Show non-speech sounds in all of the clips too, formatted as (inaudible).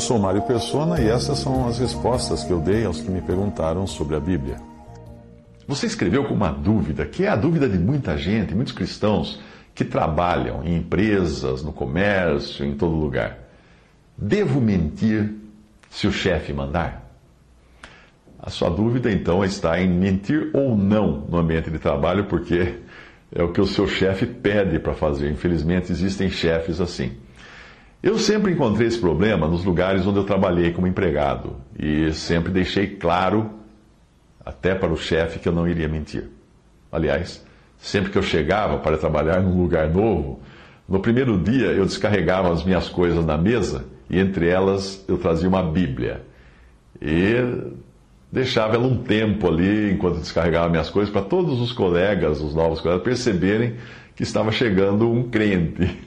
Eu sou Mário Persona e essas são as respostas que eu dei aos que me perguntaram sobre a Bíblia. Você escreveu com uma dúvida, que é a dúvida de muita gente, muitos cristãos que trabalham em empresas, no comércio, em todo lugar. Devo mentir se o chefe mandar? A sua dúvida, então, está em mentir ou não no ambiente de trabalho, porque é o que o seu chefe pede para fazer. Infelizmente, existem chefes assim. Eu sempre encontrei esse problema nos lugares onde eu trabalhei como empregado e sempre deixei claro, até para o chefe, que eu não iria mentir. Aliás, sempre que eu chegava para trabalhar num lugar novo, no primeiro dia eu descarregava as minhas coisas na mesa e entre elas eu trazia uma Bíblia. E deixava ela um tempo ali, enquanto descarregava minhas coisas, para todos os colegas, os novos colegas, perceberem que estava chegando um crente.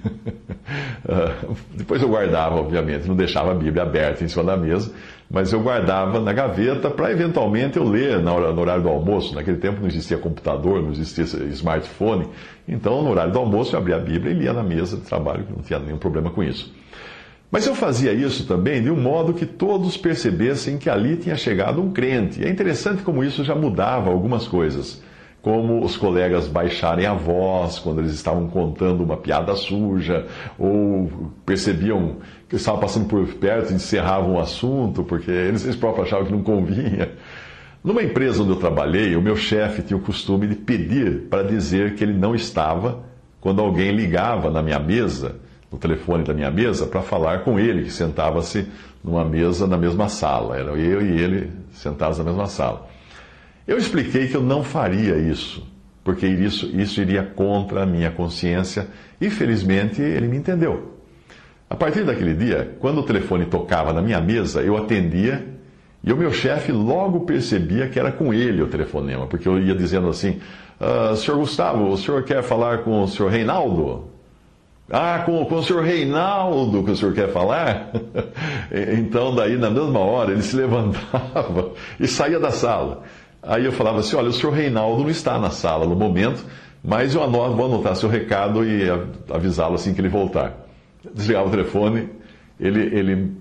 (laughs) Depois eu guardava, obviamente, não deixava a Bíblia aberta em cima da mesa, mas eu guardava na gaveta para eventualmente eu ler no horário do almoço. Naquele tempo não existia computador, não existia smartphone, então no horário do almoço eu abria a Bíblia e lia na mesa de trabalho, não tinha nenhum problema com isso. Mas eu fazia isso também de um modo que todos percebessem que ali tinha chegado um crente. É interessante como isso já mudava algumas coisas. Como os colegas baixarem a voz quando eles estavam contando uma piada suja, ou percebiam que estava passando por perto e encerravam o assunto, porque eles, eles próprios achavam que não convinha. Numa empresa onde eu trabalhei, o meu chefe tinha o costume de pedir para dizer que ele não estava quando alguém ligava na minha mesa no telefone da minha mesa para falar com ele, que sentava-se numa mesa na mesma sala. Era eu e ele sentados na mesma sala. Eu expliquei que eu não faria isso, porque isso, isso iria contra a minha consciência e felizmente ele me entendeu. A partir daquele dia, quando o telefone tocava na minha mesa, eu atendia e o meu chefe logo percebia que era com ele o telefonema, porque eu ia dizendo assim: ah, Senhor Gustavo, o senhor quer falar com o senhor Reinaldo? Ah, com, com o senhor Reinaldo que o senhor quer falar? (laughs) então, daí, na mesma hora, ele se levantava (laughs) e saía da sala. Aí eu falava assim: olha, o senhor Reinaldo não está na sala no momento, mas eu anoto, vou anotar seu recado e avisá-lo assim que ele voltar. Desligava o telefone, ele, ele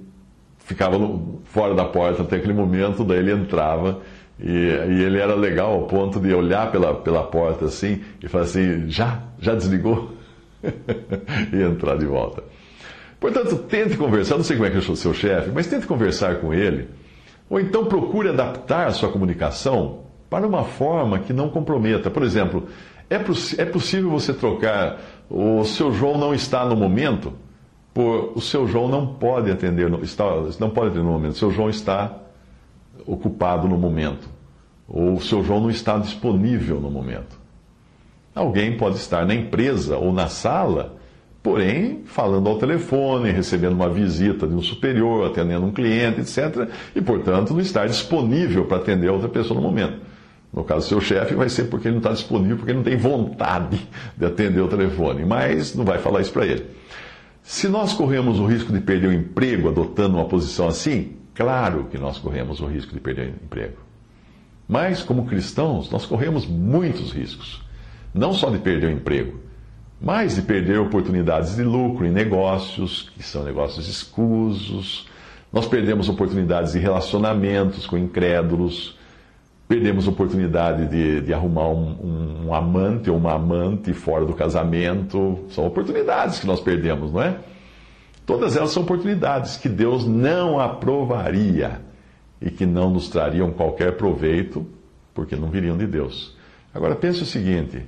ficava no, fora da porta até aquele momento, daí ele entrava. E, e, ele era legal ao ponto de olhar pela, pela porta assim e falar assim: já? Já desligou? (laughs) e entrar de volta. Portanto, tente conversar, não sei como é que é o seu chefe, mas tente conversar com ele. Ou então procure adaptar a sua comunicação para uma forma que não comprometa. Por exemplo, é, é possível você trocar o seu João não está no momento por o seu João não pode atender, está, não pode atender no momento, o seu João está ocupado no momento. Ou o seu João não está disponível no momento. Alguém pode estar na empresa ou na sala, porém falando ao telefone, recebendo uma visita de um superior, atendendo um cliente, etc. E, portanto, não estar disponível para atender a outra pessoa no momento. No caso seu chefe, vai ser porque ele não está disponível, porque ele não tem vontade de atender o telefone, mas não vai falar isso para ele. Se nós corremos o risco de perder o emprego adotando uma posição assim, claro que nós corremos o risco de perder o emprego. Mas, como cristãos, nós corremos muitos riscos. Não só de perder o emprego, mas de perder oportunidades de lucro em negócios, que são negócios escusos. Nós perdemos oportunidades de relacionamentos com incrédulos, perdemos oportunidade de, de arrumar um, um, amante ou uma amante fora do casamento. São oportunidades que nós perdemos, não é? Todas elas são oportunidades que Deus não aprovaria e que não nos trariam qualquer proveito, porque não viriam de Deus. Agora pense o seguinte.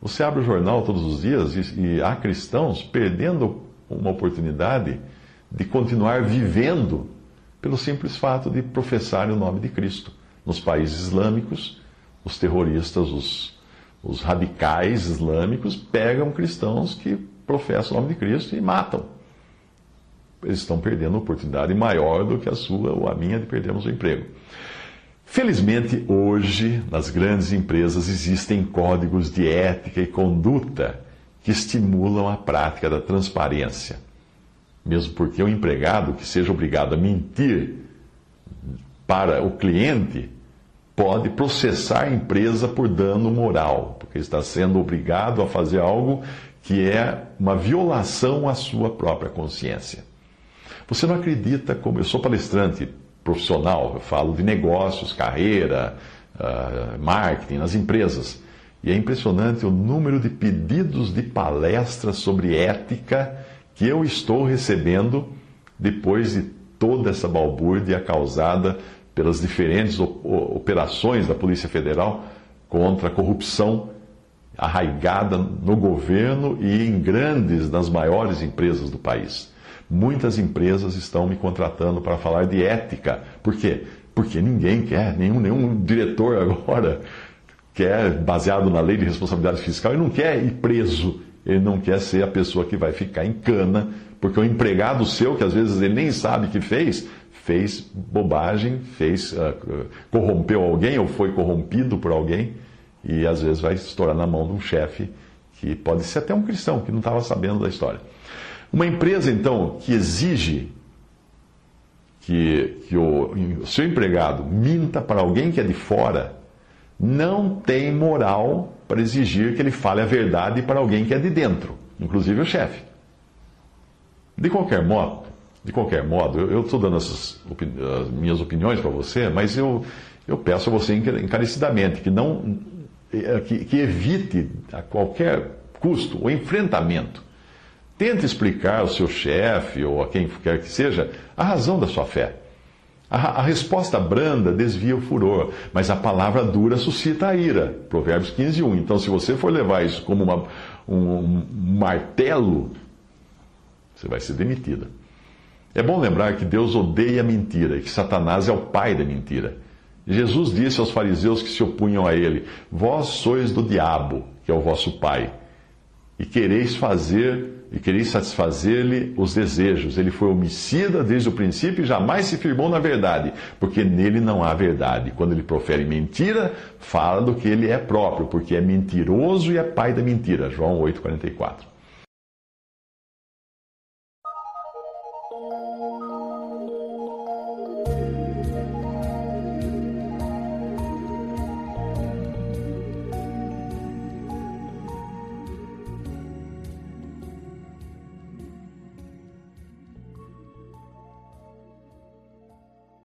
Você abre o jornal todos os dias e, e há cristãos perdendo uma oportunidade de continuar vivendo pelo simples fato de professarem o nome de Cristo. Nos países islâmicos, os terroristas, os, os radicais islâmicos pegam cristãos que professam o nome de Cristo e matam. Eles estão perdendo uma oportunidade maior do que a sua ou a minha de perdermos o emprego. Felizmente, hoje, nas grandes empresas, existem códigos de ética e conduta que estimulam a prática da transparência. Mesmo porque o empregado que seja obrigado a mentir para o cliente pode processar a empresa por dano moral, porque está sendo obrigado a fazer algo que é uma violação à sua própria consciência. Você não acredita como eu sou palestrante profissional, eu falo de negócios, carreira, uh, marketing nas empresas. E é impressionante o número de pedidos de palestras sobre ética que eu estou recebendo depois de toda essa balbúrdia causada pelas diferentes operações da Polícia Federal contra a corrupção arraigada no governo e em grandes, das maiores empresas do país. Muitas empresas estão me contratando para falar de ética. Por quê? Porque ninguém quer, nenhum, nenhum diretor (laughs) agora quer, baseado na lei de responsabilidade fiscal, ele não quer ir preso, ele não quer ser a pessoa que vai ficar em cana, porque o empregado seu, que às vezes ele nem sabe que fez, fez bobagem, fez uh, corrompeu alguém ou foi corrompido por alguém e às vezes vai estourar na mão de um chefe que pode ser até um cristão que não estava sabendo da história. Uma empresa então que exige que, que o, o seu empregado minta para alguém que é de fora, não tem moral para exigir que ele fale a verdade para alguém que é de dentro, inclusive o chefe. De qualquer modo, de qualquer modo, eu estou dando essas minhas opiniões para você, mas eu, eu peço a você encarecidamente que não eh, que, que evite a qualquer custo o enfrentamento. Tente explicar ao seu chefe ou a quem quer que seja a razão da sua fé. A, a, resposta branda desvia o furor, mas a palavra dura suscita a ira. Provérbios 15, 1. Então, se você for levar isso como uma, um, um martelo, você vai ser demitida. É bom lembrar que Deus odeia a mentira e que Satanás é o pai da mentira. Jesus disse aos fariseus que se opunham a ele: Vós sois do diabo, que é o vosso pai, e quereis fazer e quereis satisfazer-lhe os desejos. Ele foi homicida desde o princípio e jamais se firmou na verdade, porque nele não há verdade. Quando ele profere mentira, fala do que ele é próprio, porque é mentiroso e é pai da mentira. João 8,44.